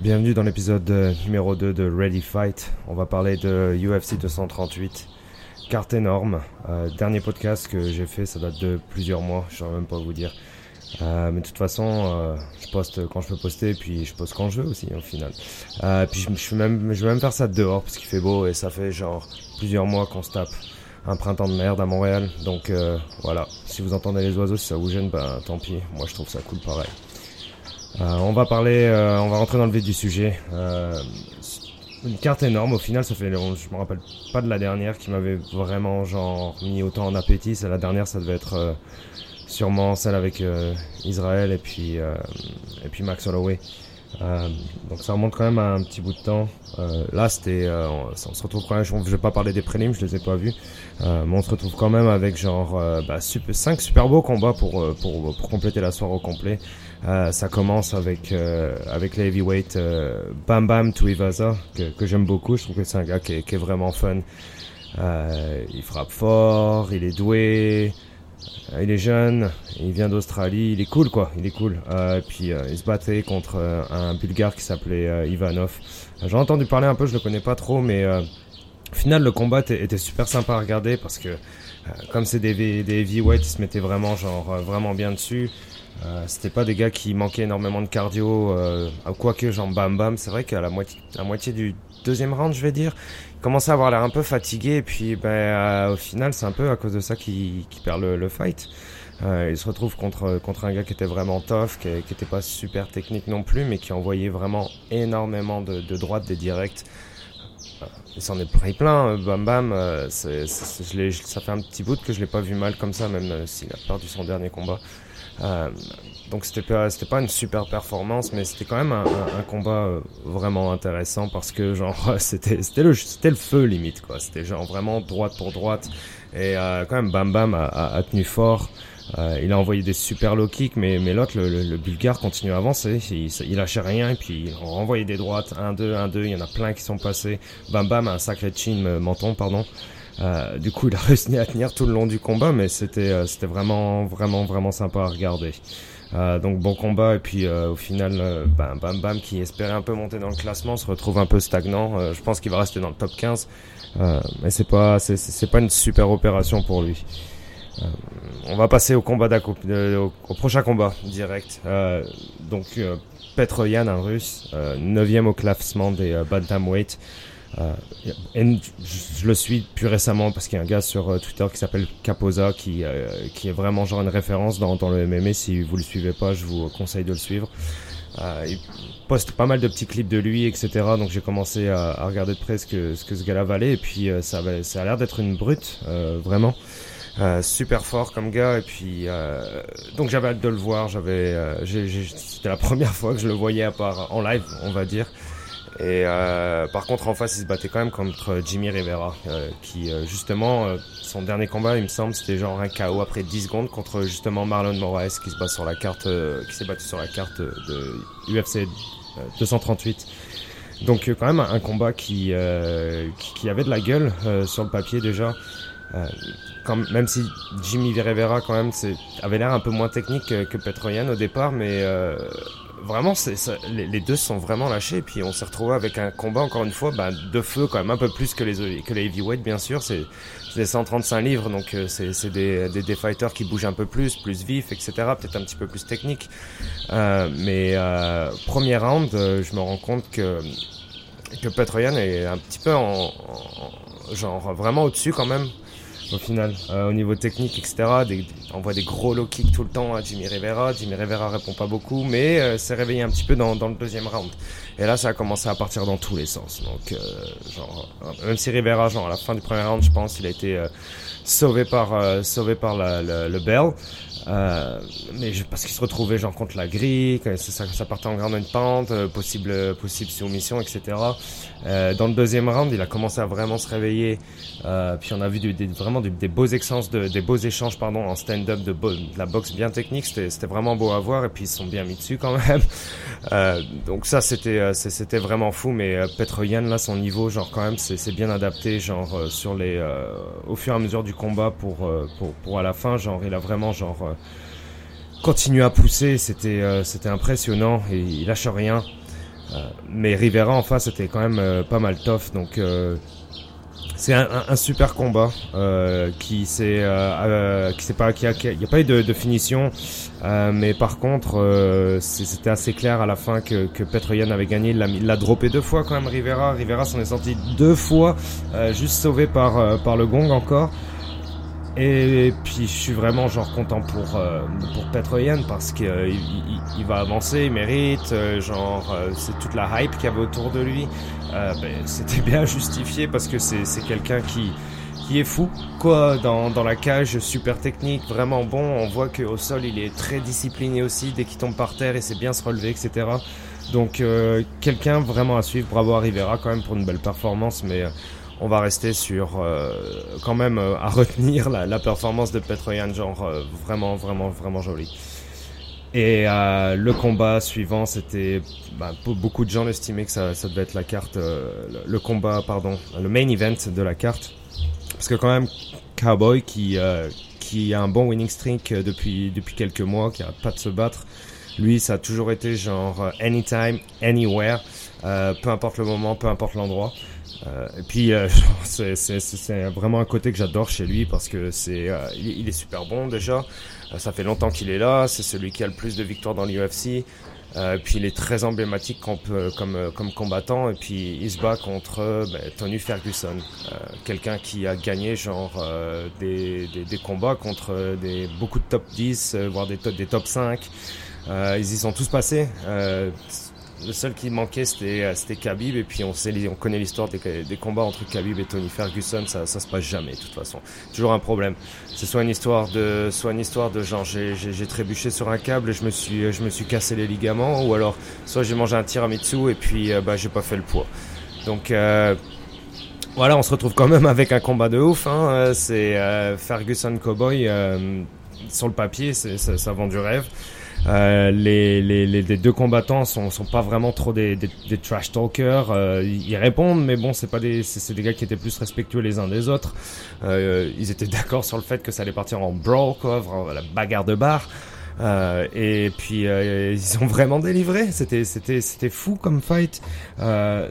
Bienvenue dans l'épisode euh, numéro 2 de Ready Fight. On va parler de UFC 238. Carte énorme. Euh, dernier podcast que j'ai fait, ça date de plusieurs mois, je ne même pas vous dire. Euh, mais de toute façon, je poste quand je peux poster, puis je poste quand je veux aussi au final. Puis je, vais même, faire ça dehors parce qu'il fait beau et ça fait genre plusieurs mois qu'on se tape un printemps de merde à Montréal. Donc voilà, si vous entendez les oiseaux, si ça vous gêne, ben tant pis. Moi je trouve ça cool pareil. Euh, on va parler, euh, on va rentrer dans le vif du sujet. Euh, une carte énorme. Au final, ça fait, je me rappelle pas de la dernière qui m'avait vraiment genre mis autant en appétit. C'est la dernière, ça devait être sûrement celle avec Israël et puis et puis Max Holloway. Euh, donc ça remonte quand même à un petit bout de temps. Euh, là, c'était, euh, on, se retrouve quand même. Je, je vais pas parler des prélims, je les ai pas vus, euh, mais on se retrouve quand même avec genre euh, bah, super, 5 super beaux combats pour, pour pour compléter la soirée au complet. Ça commence avec avec les heavyweight Bam Bam Tuivasa que, que j'aime beaucoup. Je trouve que c'est un gars qui est, qui est vraiment fun. Il frappe fort, il est doué. Euh, Il est jeune, il vient d'Australie, il est cool quoi, il est cool. Euh, et puis euh, il se battait contre un Bulgare qui s'appelait Ivanov. Euh, J'en ai entendu parler un peu, je le connais pas trop, mais au final le combat était, super sympa à regarder parce que comme c'est des, des heavyweights, ils se mettaient vraiment genre vraiment bien dessus. Euh, C'était pas des gars qui manquaient énormément de cardio, euh, quoique genre bam bam. C'est vrai qu'à la moitié, la moitié du deuxième round, je vais dire, il commençait à avoir l'air un peu fatigué. Et puis ben euh, au final, c'est un peu à cause de ça qu'il qu'il perd le, le fight. Euh, il se retrouve contre contre un gars qui était vraiment tough, qui, qui était pas super technique non plus, mais qui envoyait vraiment énormément de, de droites, des directs. Euh, Il s'en est pris plein, euh, Bam Bam. c'est- je l'ai- ça fait un petit bout que je l'ai pas vu mal comme ça, même euh, s'il a perdu son dernier combat. Euh, donc c'était pas c'était pas une super performance, mais c'était quand même un, un- combat euh, vraiment intéressant parce que genre c'était c'était le c'était le feu limite quoi. C'était genre vraiment droite pour droite et euh, quand même Bam Bam a, a- a tenu fort. Euh, il a envoyé des super low kicks, mais, mais l'autre, le, le, le Bulgare, continue à avancer. Il, il lâchait rien, et puis il renvoyait des droites. 1-2, 1-2, il y en a plein qui sont passés. Bam Bam a un sacré chin, euh, menton, pardon. Euh, du coup, il a réussi à tenir tout le long du combat, mais c'était euh, c'était vraiment, vraiment, vraiment sympa à regarder. Euh, donc bon combat, et puis euh, au final, euh, Bam Bam Bam, qui espérait un peu monter dans le classement, se retrouve un peu stagnant. Je pense qu'il va rester dans le top 15, euh, mais c'est pas, c'est- pas une super opération pour lui. On va passer au combat au, au prochain combat direct. Donc euh, Petr Yan, un russe, euh, 9 au classement des bantamweight. Euh, et je, le suis plus récemment parce qu'il y a un gars sur euh, Twitter qui s'appelle Capoza qui, euh, qui est vraiment genre une référence dans, dans le MMA. Si vous le suivez pas, je vous conseille de le suivre. Euh, il poste pas mal de petits clips de lui, etc. Donc j'ai commencé à, à regarder de près ce que ce, que ce gars-là valait et puis euh, ça, ça a l'air d'être une brute, euh, vraiment. Super fort comme gars et puis donc j'avais hâte de le voir j'avais c'était la première fois que je le voyais à part en live on va dire et euh, par contre en face il se battait quand même contre Jimmy Rivera euh, qui euh, justement euh, son dernier combat il me semble c'était genre un KO après 10 secondes contre justement Marlon Moraes qui se bat sur la carte euh, qui s'est battu sur la carte de UFC euh, 238 donc euh, quand même un, combat qui, qui qui avait de la gueule sur le papier déjà. Quand, même si Jimmy Rivera quand même avait l'air un peu moins technique que, que Petroyan au départ, mais vraiment c'est, ça- les, deux sont vraiment lâchés. Et puis on s'est retrouvé avec un combat encore une fois bah, de feu quand même un peu plus que les que les heavyweight bien sûr. C'est, c'est des 135 livres donc euh, c'est, c'est des, des, des fighters qui bougent un peu plus, plus vifs, etc. Peut-être un petit peu plus technique. Euh, mais euh, premier round, euh, je me rends compte que que Petroyan est un petit peu en- genre vraiment au-dessus quand même au final Euh, au niveau technique etc on voit des gros low kicks tout le temps à Jimmy Rivera. Jimmy Rivera répond pas beaucoup mais euh, s'est réveillé un petit peu dans le deuxième round et là ça a commencé à partir dans tous les sens donc euh, genre euh, même si Rivera genre à la fin du premier round je pense il a été euh, sauvé par euh, sauvé par la, la- le bell euh, mais je, parce qu'il se retrouvait genre contre la grille, que ça, ça, partait en grande pente, euh, possible possible soumission, etc. Euh, dans le deuxième round, il a commencé à vraiment se réveiller. Euh, puis on a vu du- des, vraiment du- des beaux échanges, de, des beaux échanges pardon en stand-up de, de la boxe bien technique. C'était vraiment beau à voir et puis ils sont bien mis dessus quand même. Euh, donc ça c'était euh, c'était vraiment fou. Mais euh, Petr Yan là son niveau genre quand même c'est bien adapté genre euh, sur les euh, au fur et à mesure du combat pour euh, pour à la fin genre il a vraiment genre euh, continué à pousser. C'était euh, c'était impressionnant et il lâche rien. mais Rivera en face était quand même pas mal tough. Donc c'est un, super combat euh, qui s'est euh, qui pas qui a, a pas eu de, finition euh, mais par contre euh, c'était assez clair à la fin que, que Petroyan avait gagné. Il l'a droppé deux fois quand même Rivera. Rivera s'en est sorti deux fois juste sauvé par par le gong encore et, puis je suis vraiment genre content pour pour Petroyan parce qu'il il, il, va avancer, il mérite, genre c'est toute la hype qu'il y avait autour de lui. Euh, ben, c'était bien justifié parce que c'est quelqu'un qui, qui est fou quoi dans, dans la cage super technique vraiment bon. On voit qu'au sol il est très discipliné aussi. Dès qu'il tombe par terre et sait bien se relever etc donc euh, quelqu'un vraiment à suivre. Bravo à Rivera quand même pour une belle performance mais euh, on va rester sur quand même à retenir la, la performance de Petroyan genre vraiment vraiment vraiment jolie et euh, le combat suivant, c'était bah, beaucoup de gens estimaient que ça, ça devait être la carte, euh, le, combat, pardon, le main event de la carte, parce que quand même Cowboy qui euh, qui a un bon winning streak depuis depuis quelques mois, qui a pas de se battre, lui ça a toujours été genre anytime, anywhere, peu importe le moment, peu importe l'endroit. Euh, et puis euh, c'est vraiment un côté que j'adore chez lui parce que c'est euh, il, est super bon déjà. ça fait longtemps qu'il est là. C'est celui qui a le plus de victoires dans l'UFC. Euh, puis il est très emblématique comme, comme, combattant. Et puis il se bat contre ben, Tony Ferguson, quelqu'un qui a gagné genre des, des, des, combats contre des, beaucoup de top 10, voire des, des top 5. ils y sont tous passés. Le seul qui manquait, c'était euh, c'était Khabib. Et puis on sait, on connaît l'histoire des, combats entre Khabib et Tony Ferguson. Ça, ça se passe jamais, de toute façon. Toujours un problème. C'est soit une histoire de, soit une histoire de genre j'ai trébuché sur un câble et je me suis, cassé les ligaments, ou alors soit j'ai mangé un tiramisu et puis euh, bah j'ai pas fait le poids. Donc euh, voilà, on se retrouve quand même avec un combat de ouf. Hein. C'est Ferguson Cowboy. sur le papier, ça vend du rêve. Euh, les, les, les, deux combattants sont, sont pas vraiment trop des, des, des trash talkers. Euh, ils répondent, mais bon, c'est pas des, c'est des gars qui étaient plus respectueux les uns des autres. Euh, ils étaient d'accord sur le fait que ça allait partir en brawl, quoi, la bagarre de bar. Euh, et puis euh, ils ont vraiment délivré. C'était, c'était, c'était fou comme fight. Euh,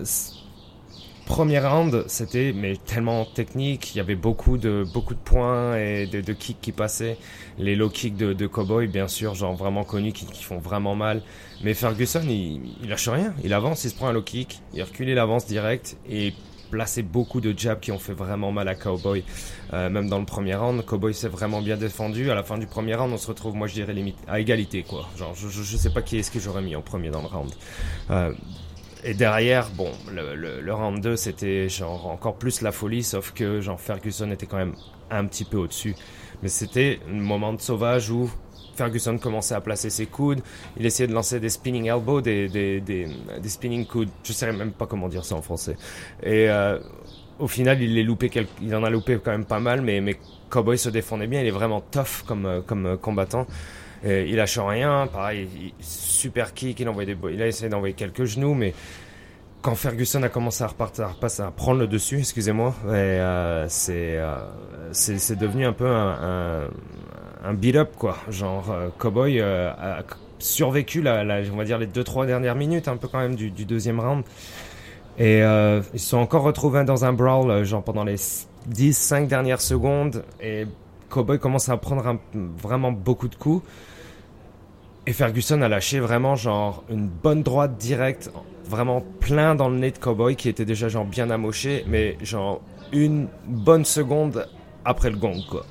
premier round, c'était mais tellement technique. Il y avait beaucoup de beaucoup de points et de, kicks qui passaient. Les low kicks de, Cowboy, bien sûr, genre vraiment connus, qui, font vraiment mal. Mais Ferguson, il, il lâche rien. Il avance, il se prend un low kick, il recule, il avance direct et placé beaucoup de jabs qui ont fait vraiment mal à Cowboy. Euh, même dans le premier round, Cowboy s'est vraiment bien défendu. À la fin du premier round, on se retrouve, moi je dirais limite à égalité quoi. Genre, je, je, sais pas qui est-ce que j'aurais mis en premier dans le round. Euh, et derrière, bon, le, le, le round 2, c'était genre encore plus la folie, sauf que genre Ferguson était quand même un petit peu au-dessus. Mais c'était un moment de sauvage où Ferguson commençait à placer ses coudes, il essayait de lancer des spinning elbows, des, des, des, des spinning coudes, je sais même pas comment dire ça en français. Et euh, au final, il, les loupé il en a loupé quand même pas mal, mais, mais Cowboy se défendait bien, il est vraiment tough comme, euh, comme euh, combattant. Et il lâche rien, pareil, super kick, il, a essayé d'envoyer quelques genoux, mais quand Ferguson a commencé à repartir, à, prendre le dessus, excusez-moi, euh, c'est euh, c'est devenu un peu un, beat-up quoi. Genre euh, Cowboy euh, a survécu on va dire les deux trois dernières minutes un peu quand même du, du deuxième round. Et ils se sont encore retrouvés dans un brawl genre pendant les 10-5 dernières secondes et Cowboy commence à prendre vraiment beaucoup de coups. Et Ferguson a lâché vraiment genre une bonne droite directe, vraiment plein dans le nez de Cowboy qui était déjà genre bien amoché, mais genre une bonne seconde après le gong quoi.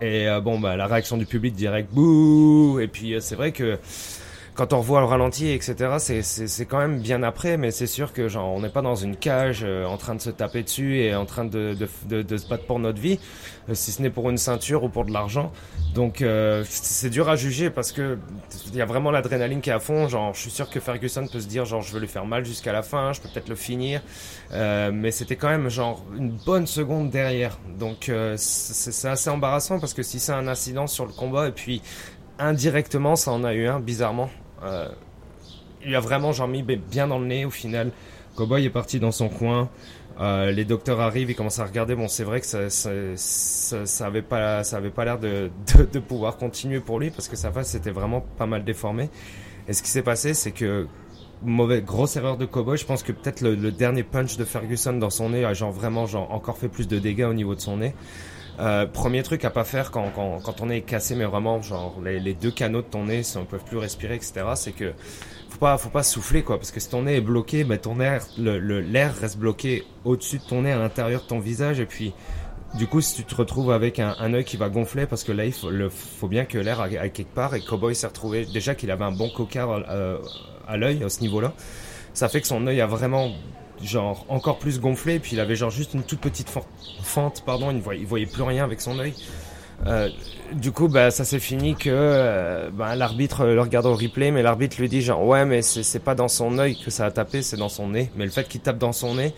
Et euh, bon bah la réaction du public direct bouh et puis euh, c'est vrai que quand on revoit le ralenti, etc., c'est quand même bien après, mais c'est sûr que genre on n'est pas dans une cage euh, en train de se taper dessus et en train de, de, de, de se battre pour notre vie, euh, si ce n'est pour une ceinture ou pour de l'argent. Donc euh, c'est dur à juger parce que il y a vraiment l'adrénaline qui est à fond. Genre je suis sûr que Ferguson peut se dire genre je veux lui faire mal jusqu'à la fin, je peux peut-être le finir, mais c'était quand même genre une bonne seconde derrière. Donc c'est assez embarrassant parce que si c'est un incident sur le combat et puis indirectement ça en a eu un bizarrement euh, il a vraiment genre mis bien dans le nez au final. Cowboy est parti dans son coin. Euh, les docteurs arrivent, ils commencent à regarder. Bon, c'est vrai que ça, ça, avait pas, ça avait pas l'air de, pouvoir continuer pour lui parce que sa face était vraiment pas mal déformée. Et ce qui s'est passé, c'est que mauvaise, grosse erreur de Cowboy. Je pense que peut-être le, dernier punch de Ferguson dans son nez a genre vraiment genre encore fait plus de dégâts au niveau de son nez. Euh, premier truc à pas faire quand, quand, quand nez est cassé, mais vraiment genre les, les deux canaux de ton nez ne peuvent plus respirer, etc. C'est que faut pas faut pas souffler quoi, parce que si ton nez est bloqué, ben ton air le l'air reste bloqué au-dessus de ton nez, à l'intérieur de ton visage, et puis du coup, si tu te retrouves avec un, un œil qui va gonfler, parce que là, il faut, le, faut bien que l'air aille quelque part, et Cowboy s'est retrouvé, déjà qu'il avait un bon coquard euh, à l'œil, à ce niveau-là, ça fait que son œil a vraiment, genre, encore plus gonflé, puis il avait genre juste une toute petite fente, pardon, il voyait, voyait plus rien avec son œil. Euh, du coup, bah, ça s'est fini que euh, bah, l'arbitre le regarde au replay, mais l'arbitre lui dit genre ouais, mais c'est pas dans son œil que ça a tapé, c'est dans son nez. Mais le fait qu'il tape dans son nez,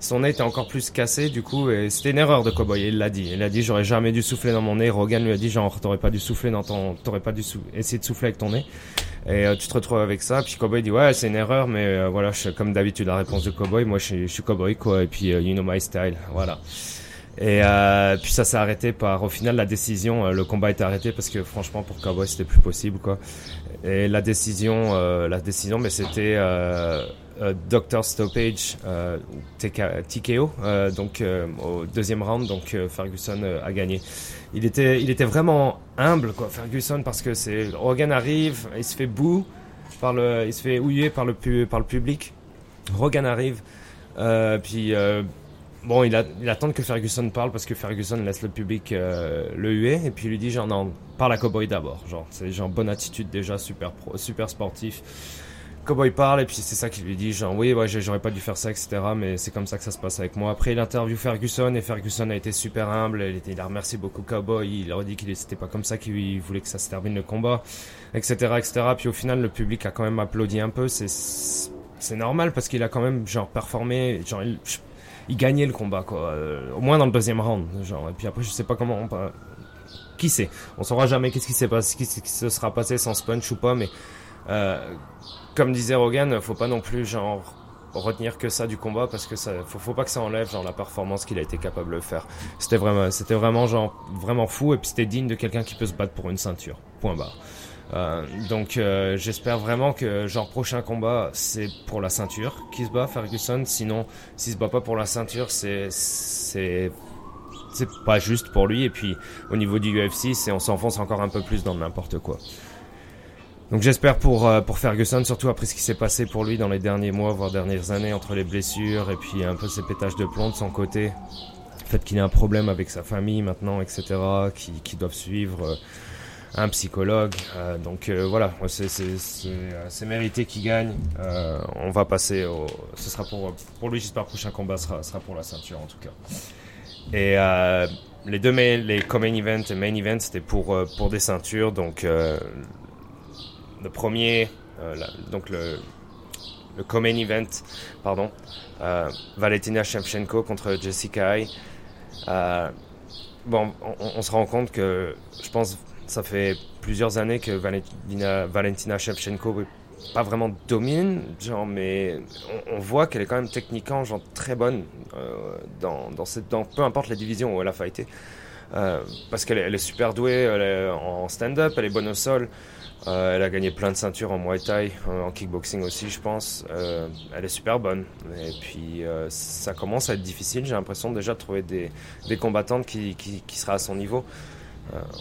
son nez était encore plus cassé, du coup, et c'était une erreur de Cowboy. Il l'a dit. Il a dit, j'aurais jamais dû souffler dans mon nez. Rogan lui a dit, genre, t'aurais pas dû souffler dans ton, t'aurais pas dû essayer de souffler avec ton nez. Et euh, tu te retrouves avec ça. Puis Cowboy dit, ouais, c'est une erreur, mais euh, voilà, je, comme d'habitude, la réponse de Cowboy, moi, je, je suis Cowboy, quoi. Et puis, euh, you know my style, voilà. Et puis ça s'est arrêté par, au final, la décision. le combat était arrêté parce que franchement, pour Cowboy, c'était plus possible, quoi. Et la décision, la décision, mais c'était euh, Doctor Stoppage, euh, TKO, euh, donc au deuxième round, donc Ferguson a gagné. Il était, il était vraiment humble, quoi, Ferguson, parce que c'est Rogan arrive, il se fait bouh par le, il se fait houiller par le par le public. Rogan arrive, puis bon, il attend que Ferguson parle parce que Ferguson laisse le public le huer et puis il lui dit genre non, parle à Cowboy d'abord, genre c'est genre bonne attitude déjà, super pro, super sportif. Cowboy parle et puis c'est ça qu'il lui dit genre oui ouais j'aurais pas dû faire ça etc mais c'est comme ça que ça se passe avec moi. Après il interview Ferguson et Ferguson a été super humble il, il a remercié beaucoup Cowboy il leur a dit qu'il c'était pas comme ça qu'il voulait que ça se termine le combat etc etc puis au final le public a quand même applaudi un peu c'est c'est normal parce qu'il a quand même genre performé genre il, il gagnait le combat quoi euh, au moins dans le deuxième round genre et puis après je sais pas comment on, qui sait on saura jamais qu'est-ce qui s'est passé ce qui se sera passé sans punch ou pas mais comme disait Rogan, faut pas non plus genre retenir que ça du combat parce que ça faut, faut pas que ça enlève genre la performance qu'il a été capable de faire. C'était vraiment c'était vraiment genre vraiment fou et puis c'était digne de quelqu'un qui peut se battre pour une ceinture. Point barre. Euh, donc euh, j'espère vraiment que genre prochain combat c'est pour la ceinture qui se bat Ferguson. Sinon s'il se bat pas pour la ceinture c'est c'est c'est pas juste pour lui et puis au niveau du UFC c'est on s'enfonce encore un peu plus dans n'importe quoi. Donc j'espère pour, euh, pour Ferguson, surtout après ce qui s'est passé pour lui dans les derniers mois, voire dernières années, entre les blessures et puis un peu ses pétages de plomb de son côté. Le fait qu'il ait un problème avec sa famille maintenant, etc., qui, qui doivent suivre euh, un psychologue. Euh, donc voilà, c'est mérité qu'il gagne. on va passer au... Ce sera pour, pour lui, j'espère, le prochain combat sera, sera pour la ceinture en tout cas. Et les deux les co-main event et main event, c'était pour, pour des ceintures. Donc le premier, euh, donc le, le co-main event, pardon, euh, Valentina Shevchenko contre Jessica. Euh, bon, on, se rend compte que je pense ça fait plusieurs années que Valentina, Valentina Shevchenko pas vraiment domine, genre, mais on, voit qu'elle est quand même techniquement genre, très bonne dans, dans, cette, dans peu importe la division où elle a fighté. parce qu'elle est super douée en stand-up, elle est bonne au sol. Euh, elle a gagné plein de ceintures en Muay Thai, euh, en kickboxing aussi, je pense. Euh, elle est super bonne. Et puis, ça commence à être difficile. J'ai l'impression déjà de trouver des, combattantes qui, qui, à son niveau.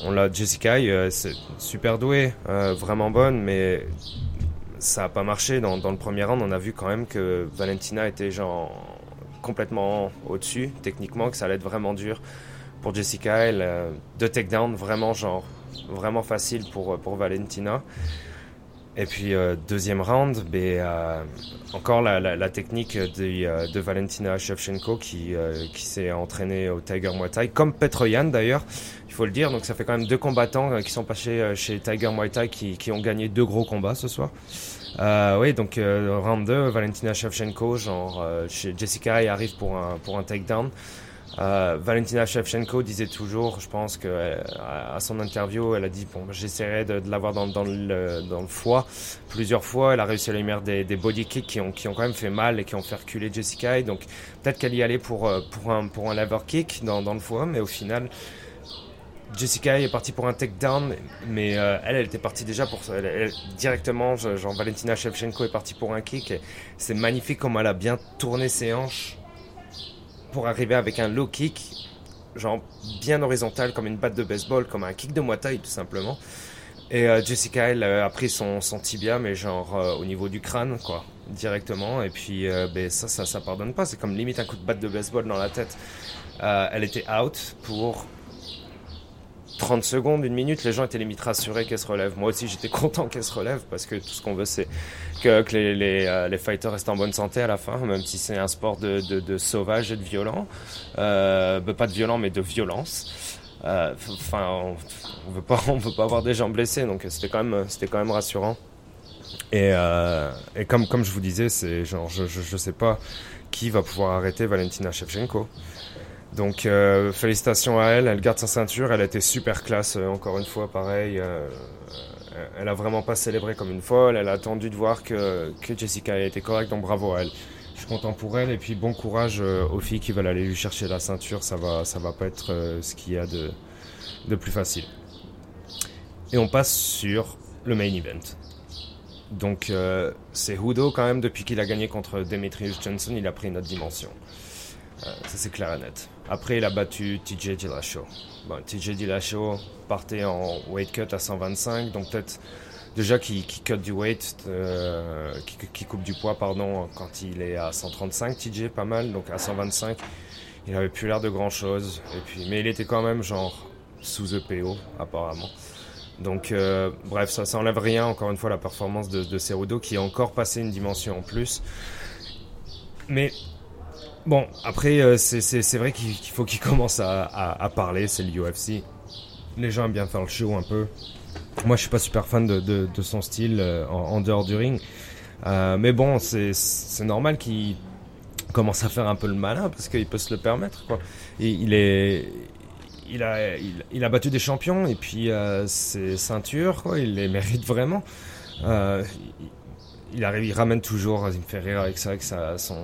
on l'a, Jessica, c'est super douée, vraiment bonne, mais ça n'a pas marché. Dans, dans, le premier round, on a vu quand même que Valentina était genre complètement au-dessus, techniquement, que ça allait être vraiment dur pour Jessica. Elle, deux takedowns, vraiment genre vraiment facile pour, pour Valentina. Et puis euh, deuxième round, ben, euh, encore la, la, technique de, euh, de Valentina Shevchenko qui, qui s'est entraînée au Tiger Muay Thai, comme Petroyan d'ailleurs, il faut le dire. Donc ça fait quand même deux combattants qui sont passés chez Tiger Muay Thai qui, qui ont gagné deux gros combats ce soir. oui, donc round 2, Valentina Shevchenko, genre chez Jessica arrive pour un, pour un takedown. Euh, Valentina Shevchenko disait toujours, je pense que euh, à son interview, elle a dit bon, j'essaierai de, l'avoir dans, le, foie plusieurs fois. Elle a réussi à lui mettre des, body kicks qui ont, quand même fait mal et qui ont fait reculer Jessica. Et donc peut-être qu'elle y allait pour, euh, un, lever kick dans, le foie, mais au final, Jessica est partie pour un takedown, mais elle, elle était partie déjà pour directement. Valentina Shevchenko est partie pour un kick. C'est magnifique comme elle a bien tourné ses hanches pour arriver avec un low kick, genre bien horizontal comme une batte de baseball, comme un kick de moitaille tout simplement. Et Jessica, elle a pris son, son tibia, mais genre au niveau du crâne, quoi directement. Et puis, euh, ben, ça, ça, ça pardonne pas. C'est comme limite un coup de batte de baseball dans la tête. Euh, elle était out pour 30 secondes, une minute. Les gens étaient limite rassurés qu'elle se relève. Moi aussi, j'étais content qu'elle se relève parce que tout ce qu'on veut, c'est que, les, les, euh, les, fighters restent en bonne santé à la fin, même si c'est un sport de, de, de, sauvage et de violent. Euh, ben, pas de violent, mais de violence. Enfin, on, on, veut pas, on veut pas avoir des gens blessés, donc c'était quand même, quand même rassurant. Et, euh, et, comme, comme je vous disais, c'est genre, je, je, je, sais pas qui va pouvoir arrêter Valentina Shevchenko. Donc, euh, félicitations à elle. Elle garde sa ceinture. Elle a été super classe, euh, encore une fois, pareil. Euh, elle a vraiment pas célébré comme une folle. Elle a attendu de voir que, que Jessica été correcte. Donc, bravo à elle. Je suis content pour elle. Et puis, bon courage aux filles qui veulent aller lui chercher la ceinture. Ça va, ça va pas être ce qu'il y a de, de plus facile. Et on passe sur le main event. Donc c'est Hudo quand même, depuis qu'il a gagné contre Demetrius Johnson, il a pris une autre dimension. Ça c'est clair et net. Après il a battu TJ Dillashaw. Bon, TJ Dillashaw partait en weight cut à 125, donc peut-être déjà qui, qui cut du weight, euh, coupe du poids pardon quand il est à 135 TJ pas mal, donc à 125 il avait plus l'air de grand chose. Et puis mais il était quand même genre sous EPO apparemment. Donc, euh, bref, ça, ça enlève rien, encore une fois, la performance de, de Cerudo qui a encore passé une dimension en plus. Mais, bon, après, euh, c'est vrai qu'il qu faut qu'il commence à, parler, c'est l'UFC. Les gens aiment bien faire le show un peu. Moi, je suis pas super fan de, de, son style euh, en, dehors du ring. Euh, mais bon, c'est normal qu'il commence à faire un peu le malin parce qu'il peut se le permettre. Quoi. Il est il a, il, a battu des champions et puis ses ceintures, quoi, il les mérite vraiment. Il, arrive, il ramène toujours, il me fait rire avec ça, avec sa, son,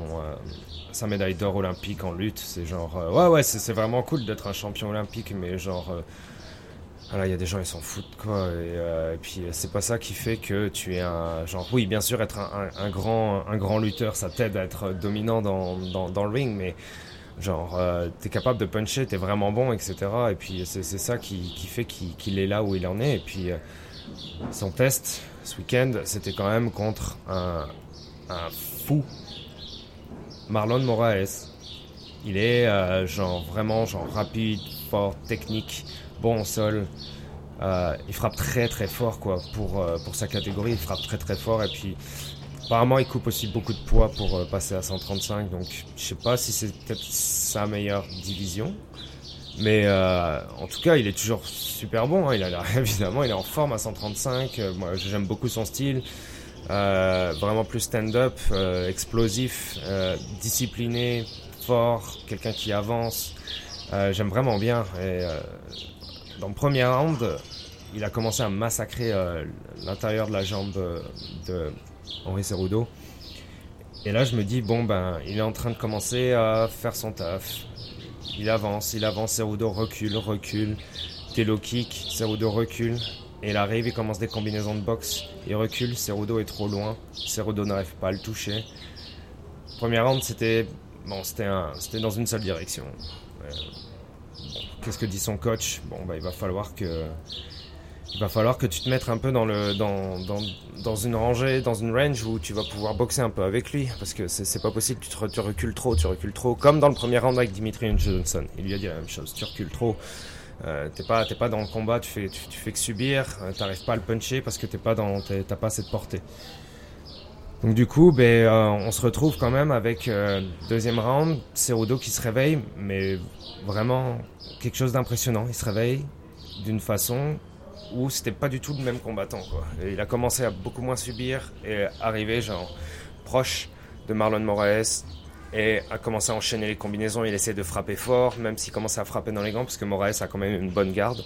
sa médaille d'or olympique en lutte. C'est genre, euh, ouais, ouais, c'est vraiment cool d'être un champion olympique, mais genre, euh, voilà, il y a des gens, ils s'en foutent, quoi. Et, et puis, c'est pas ça qui fait que tu es un, genre, oui, bien sûr, être un, grand, un grand lutteur, ça t'aide à être dominant dans, dans, le ring, mais Genre, euh, t'es capable de puncher, t'es vraiment bon, etc. Et puis c'est ça qui, qui fait qu'il qu est là où il en est. Et puis euh, son test ce week-end, c'était quand même contre un, fou, Marlon Moraes. Il est euh, genre vraiment genre rapide, fort, technique, bon au sol. Euh, il frappe très très fort quoi pour euh, pour sa catégorie. Il frappe très très fort et puis Apparemment, il coupe aussi beaucoup de poids pour euh, passer à 135, donc je sais pas si c'est peut-être sa meilleure division. Mais euh, en tout cas, il est toujours super bon. Hein. Il a évidemment, il est en forme à 135. Euh, moi, j'aime beaucoup son style. Euh, vraiment plus stand-up, euh, explosif, euh, discipliné, fort, quelqu'un qui avance. j'aime vraiment bien. Et dans le premier round, il a commencé à massacrer l'intérieur de la jambe de Henri Cerudo. Et là, je me dis, bon, ben, il est en train de commencer à faire son taf. Il avance, il avance, Cerudo recule, recule. Télo kick, Cerudo recule. Et il arrive, il commence des combinaisons de boxe. Il recule, Cerudo est trop loin. Cerudo n'arrive pas à le toucher. Premier round, c'était bon, c'était dans une seule direction. Euh, Qu'est-ce que dit son coach? Bon, bah, il va falloir que il va falloir que tu te mettes un peu dans, le, dans, dans, dans une rangée, dans une range où tu vas pouvoir boxer un peu avec lui. Parce que c'est pas possible, tu, te, recules trop, tu recules trop. Comme dans le premier round avec Dimitri Johnson. Il lui a dit la même chose, tu recules trop. Euh, t'es pas, pas dans le combat, tu fais, tu, fais que subir, euh, t'arrives pas à le puncher parce que t'es pas dans, t'as pas cette portée. Donc du coup, ben, euh, on se retrouve quand même avec euh, deuxième round, Cerudo qui se réveille, mais vraiment quelque chose d'impressionnant. Il se réveille d'une façon où c'était pas du tout le même combattant. Quoi. Et il a commencé à beaucoup moins subir et arriver genre proche de Marlon Moraes et a commencé à enchaîner les combinaisons. Il essaie de frapper fort, même s'il commence à frapper dans les gants, parce que Moraes a quand même une bonne garde.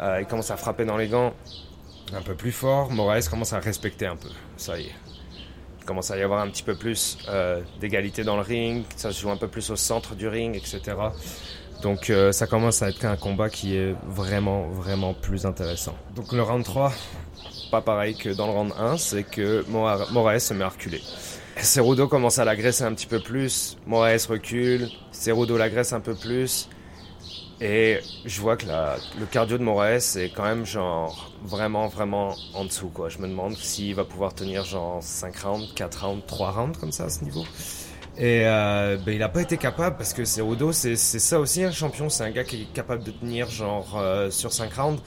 Euh, il commence à frapper dans les gants un peu plus fort. Moraes commence à respecter un peu. Ça y est. Il commence à y avoir un petit peu plus euh, d'égalité dans le ring. Ça se joue un peu plus au centre du ring, etc. Donc euh, ça commence à être un combat qui est vraiment, vraiment plus intéressant. Donc le round 3, pas pareil que dans le round 1, c'est que Moraes se met à reculer. Cerudo commence à l'agresser un petit peu plus, Moraes recule, Cerudo l'agresse un peu plus, et je vois que le cardio de Moraes est quand même genre vraiment vraiment en dessous quoi. Je me demande s'il va pouvoir tenir genre 5 rounds, 4 rounds, 3 rounds comme ça à ce niveau. Et euh, ben, il n'a pas été capable parce que Cerudo c'est ça aussi un champion, c'est un gars qui est capable de tenir genre euh, sur 5 rounds.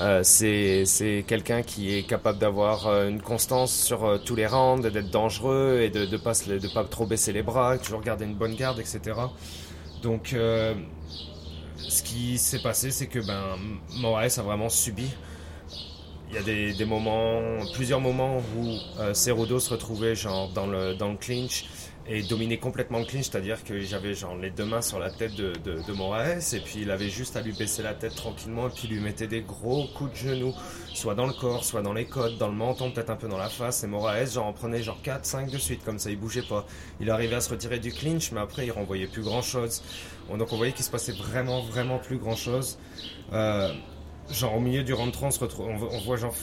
Euh, c'est quelqu'un qui est capable d'avoir euh, une constance sur euh, tous les rounds, d'être dangereux et de ne pas, de pas trop baisser les bras, toujours garder une bonne garde, etc. Donc, ce qui s'est passé, c'est que ben, Moraes a vraiment subi. Il y a des, des moments, plusieurs moments où euh, Cerudo se retrouvait genre dans le, dans le clinch et dominait complètement le clinch, c'est-à-dire que j'avais genre les deux mains sur la tête de, de, Moraes et puis il avait juste à lui baisser la tête tranquillement et puis lui mettait des gros coups de genoux, soit dans le corps, soit dans les côtes, dans le menton, peut-être un peu dans la face et Moraes genre en prenait genre 4, 5 de suite comme ça, il bougeait pas. Il arrivait à se retirer du clinch mais après il renvoyait plus grand-chose. Donc on voyait qu'il se passait vraiment vraiment plus grand-chose. Euh, genre au milieu du round 3 on voit genre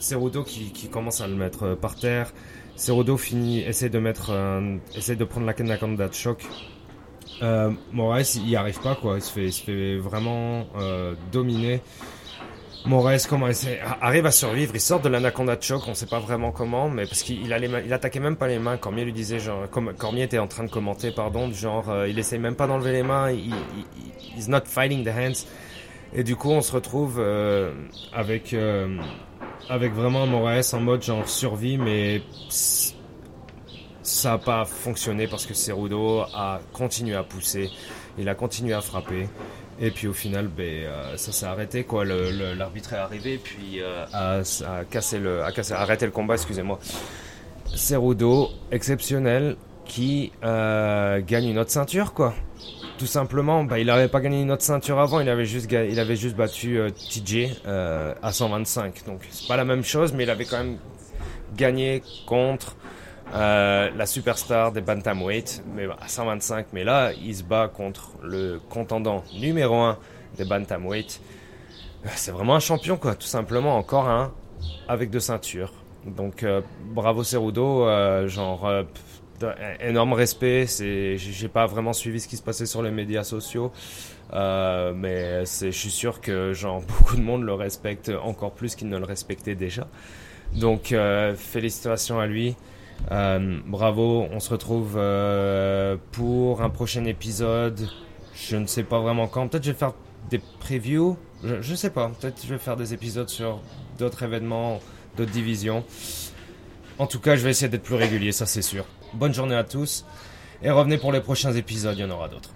Cerudo qui, qui commence à le mettre par terre. Cerudo finit, essaie de de prendre la Kanakonda de choc. Euh, Moraes, il y arrive pas quoi. Il se fait, il vraiment euh, dominer. Moraes comment arrive à survivre. Il sort de l'anaconda de choc. On sait pas vraiment comment, mais parce qu'il a les mains, il attaquait même pas les mains. Cormier lui disait genre, comme Cormier était en train de commenter, pardon, genre, euh, il essaie même pas d'enlever les mains. Il, il, he's not fighting the hands. Et du coup, on se retrouve euh, avec euh, avec vraiment Moraes en mode genre survie, mais ça n'a pas fonctionné parce que Cerudo a continué à pousser, il a continué à frapper. Et puis au final, ben, euh, ça s'est arrêté quoi. L'arbitre est arrivé puis euh, a, cassé le, a arrêté le combat. Excusez-moi. Cerudo, exceptionnel, qui euh, gagne une autre ceinture quoi. Tout simplement, bah, il n'avait pas gagné une autre ceinture avant, il avait juste, battu euh, TJ euh, à 125. Donc c'est pas la même chose, mais il avait quand même gagné contre euh, la superstar des bantamweight, mais à 125. Mais là, il se bat contre le contendant numéro 1 des bantamweight. C'est vraiment un champion, quoi, tout simplement. Encore un avec deux ceintures. Donc bravo Cerudo, genre énorme respect. J'ai pas vraiment suivi ce qui se passait sur les médias sociaux, euh, mais je suis sûr que genre beaucoup de monde le respecte encore plus qu'il ne le respectait déjà. Donc euh, félicitations à lui. Euh, bravo, on se retrouve euh, pour un prochain épisode. Je ne sais pas vraiment quand. Peut-être je vais faire des previews. Je, je sais pas. Peut-être je vais faire des épisodes sur d'autres événements, d'autres divisions. En tout cas, je vais essayer d'être plus régulier, ça c'est sûr. Bonne journée à tous et revenez pour les prochains épisodes, il y en aura d'autres.